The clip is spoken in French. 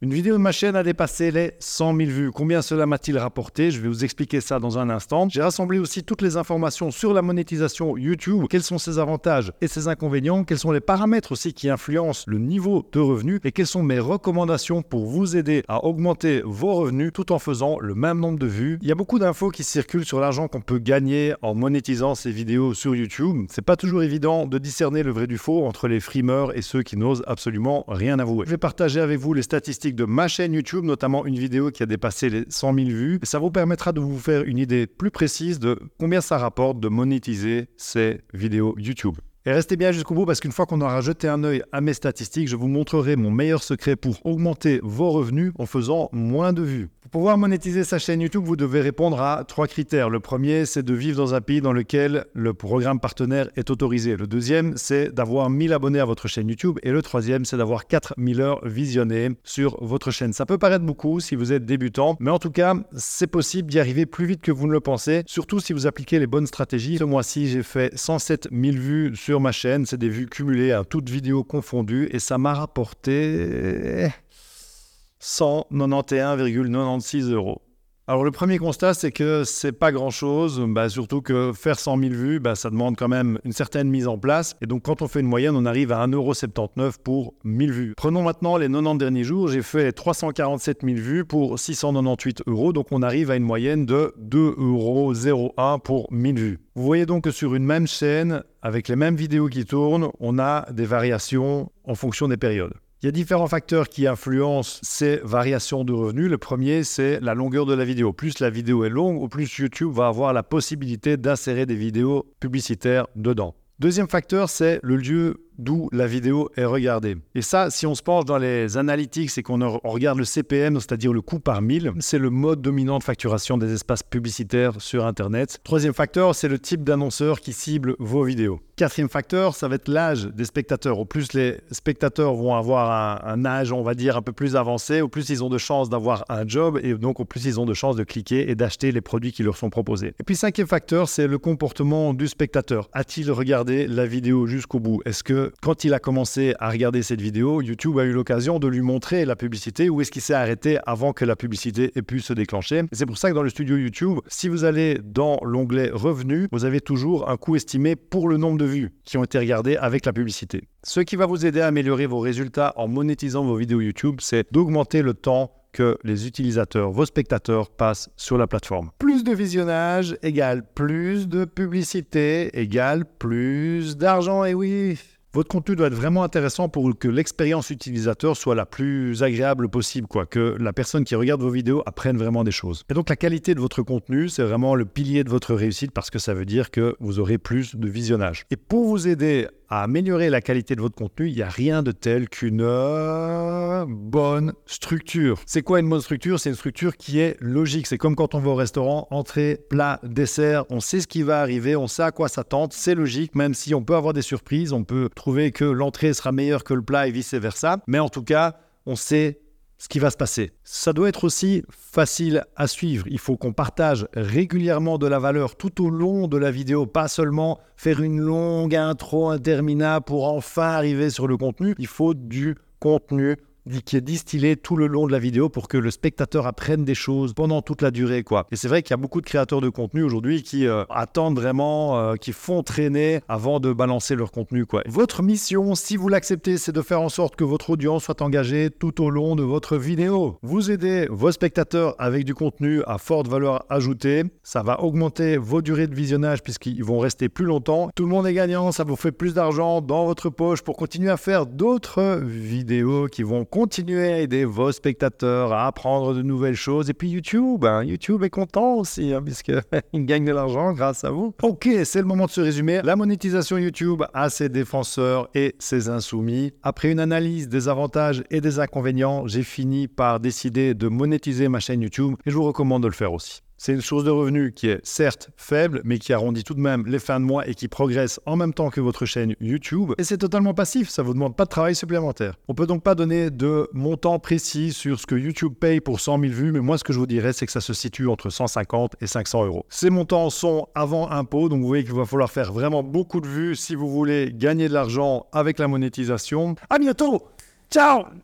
Une vidéo de ma chaîne a dépassé les 100 000 vues. Combien cela m'a-t-il rapporté? Je vais vous expliquer ça dans un instant. J'ai rassemblé aussi toutes les informations sur la monétisation YouTube. Quels sont ses avantages et ses inconvénients? Quels sont les paramètres aussi qui influencent le niveau de revenus Et quelles sont mes recommandations pour vous aider à augmenter vos revenus tout en faisant le même nombre de vues? Il y a beaucoup d'infos qui circulent sur l'argent qu'on peut gagner en monétisant ces vidéos sur YouTube. C'est pas toujours évident de discerner le vrai du faux entre les frimeurs et ceux qui n'osent absolument rien avouer. Je vais partager avec vous les statistiques de ma chaîne YouTube, notamment une vidéo qui a dépassé les 100 000 vues. Ça vous permettra de vous faire une idée plus précise de combien ça rapporte de monétiser ces vidéos YouTube. Et restez bien jusqu'au bout parce qu'une fois qu'on aura jeté un œil à mes statistiques, je vous montrerai mon meilleur secret pour augmenter vos revenus en faisant moins de vues. Pour pouvoir monétiser sa chaîne YouTube, vous devez répondre à trois critères. Le premier, c'est de vivre dans un pays dans lequel le programme partenaire est autorisé. Le deuxième, c'est d'avoir 1000 abonnés à votre chaîne YouTube. Et le troisième, c'est d'avoir 4000 heures visionnées sur votre chaîne. Ça peut paraître beaucoup si vous êtes débutant, mais en tout cas, c'est possible d'y arriver plus vite que vous ne le pensez, surtout si vous appliquez les bonnes stratégies. Ce mois-ci, j'ai fait 107 000 vues sur ma chaîne. C'est des vues cumulées à toutes vidéos confondues et ça m'a rapporté 191,96 euros. Alors le premier constat, c'est que c'est pas grand-chose, bah, surtout que faire 100 000 vues, bah, ça demande quand même une certaine mise en place. Et donc quand on fait une moyenne, on arrive à 1,79€ pour 1000 vues. Prenons maintenant les 90 derniers jours, j'ai fait 347 000 vues pour 698 euros, donc on arrive à une moyenne de 2,01€ pour 1000 vues. Vous voyez donc que sur une même chaîne, avec les mêmes vidéos qui tournent, on a des variations en fonction des périodes. Il y a différents facteurs qui influencent ces variations de revenus. Le premier, c'est la longueur de la vidéo. Plus la vidéo est longue, plus YouTube va avoir la possibilité d'insérer des vidéos publicitaires dedans. Deuxième facteur, c'est le lieu d'où la vidéo est regardée. Et ça, si on se penche dans les analytics et qu'on regarde le CPM, c'est-à-dire le coût par mille, c'est le mode dominant de facturation des espaces publicitaires sur Internet. Troisième facteur, c'est le type d'annonceur qui cible vos vidéos. Quatrième facteur, ça va être l'âge des spectateurs. Au plus les spectateurs vont avoir un, âge, on va dire, un peu plus avancé, au plus ils ont de chances d'avoir un job et donc au plus ils ont de chances de cliquer et d'acheter les produits qui leur sont proposés. Et puis cinquième facteur, c'est le comportement du spectateur. A-t-il regardé la vidéo jusqu'au bout? Est-ce que quand il a commencé à regarder cette vidéo, YouTube a eu l'occasion de lui montrer la publicité ou est-ce qu'il s'est arrêté avant que la publicité ait pu se déclencher. C'est pour ça que dans le studio YouTube, si vous allez dans l'onglet revenus, vous avez toujours un coût estimé pour le nombre de vues qui ont été regardées avec la publicité. Ce qui va vous aider à améliorer vos résultats en monétisant vos vidéos YouTube, c'est d'augmenter le temps que les utilisateurs, vos spectateurs, passent sur la plateforme. Plus de visionnage égale plus de publicité égale plus d'argent. Et oui, votre contenu doit être vraiment intéressant pour que l'expérience utilisateur soit la plus agréable possible, quoi, que la personne qui regarde vos vidéos apprenne vraiment des choses. Et donc la qualité de votre contenu, c'est vraiment le pilier de votre réussite parce que ça veut dire que vous aurez plus de visionnage. Et pour vous aider à améliorer la qualité de votre contenu, il n'y a rien de tel qu'une euh, bonne structure. C'est quoi une bonne structure? C'est une structure qui est logique. C'est comme quand on va au restaurant, entrée, plat, dessert, on sait ce qui va arriver, on sait à quoi s'attendre, c'est logique, même si on peut avoir des surprises, on peut trouver que l'entrée sera meilleure que le plat et vice-versa, mais en tout cas, on sait ce qui va se passer. Ça doit être aussi facile à suivre. Il faut qu'on partage régulièrement de la valeur tout au long de la vidéo, pas seulement faire une longue intro interminable pour enfin arriver sur le contenu. Il faut du contenu qui est distillé tout le long de la vidéo pour que le spectateur apprenne des choses pendant toute la durée. quoi. Et c'est vrai qu'il y a beaucoup de créateurs de contenu aujourd'hui qui euh, attendent vraiment, euh, qui font traîner avant de balancer leur contenu. quoi. Votre mission, si vous l'acceptez, c'est de faire en sorte que votre audience soit engagée tout au long de votre vidéo. Vous aidez vos spectateurs avec du contenu à forte valeur ajoutée. Ça va augmenter vos durées de visionnage puisqu'ils vont rester plus longtemps. Tout le monde est gagnant, ça vous fait plus d'argent dans votre poche pour continuer à faire d'autres vidéos qui vont continuez à aider vos spectateurs à apprendre de nouvelles choses. Et puis YouTube, hein, YouTube est content aussi, hein, puisqu'il gagne de l'argent grâce à vous. Ok, c'est le moment de se résumer. La monétisation YouTube a ses défenseurs et ses insoumis. Après une analyse des avantages et des inconvénients, j'ai fini par décider de monétiser ma chaîne YouTube et je vous recommande de le faire aussi. C'est une source de revenus qui est certes faible, mais qui arrondit tout de même les fins de mois et qui progresse en même temps que votre chaîne YouTube. Et c'est totalement passif, ça ne vous demande pas de travail supplémentaire. On peut donc pas donner de montant précis sur ce que YouTube paye pour 100 000 vues, mais moi ce que je vous dirais, c'est que ça se situe entre 150 et 500 euros. Ces montants sont avant impôt, donc vous voyez qu'il va falloir faire vraiment beaucoup de vues si vous voulez gagner de l'argent avec la monétisation. À bientôt Ciao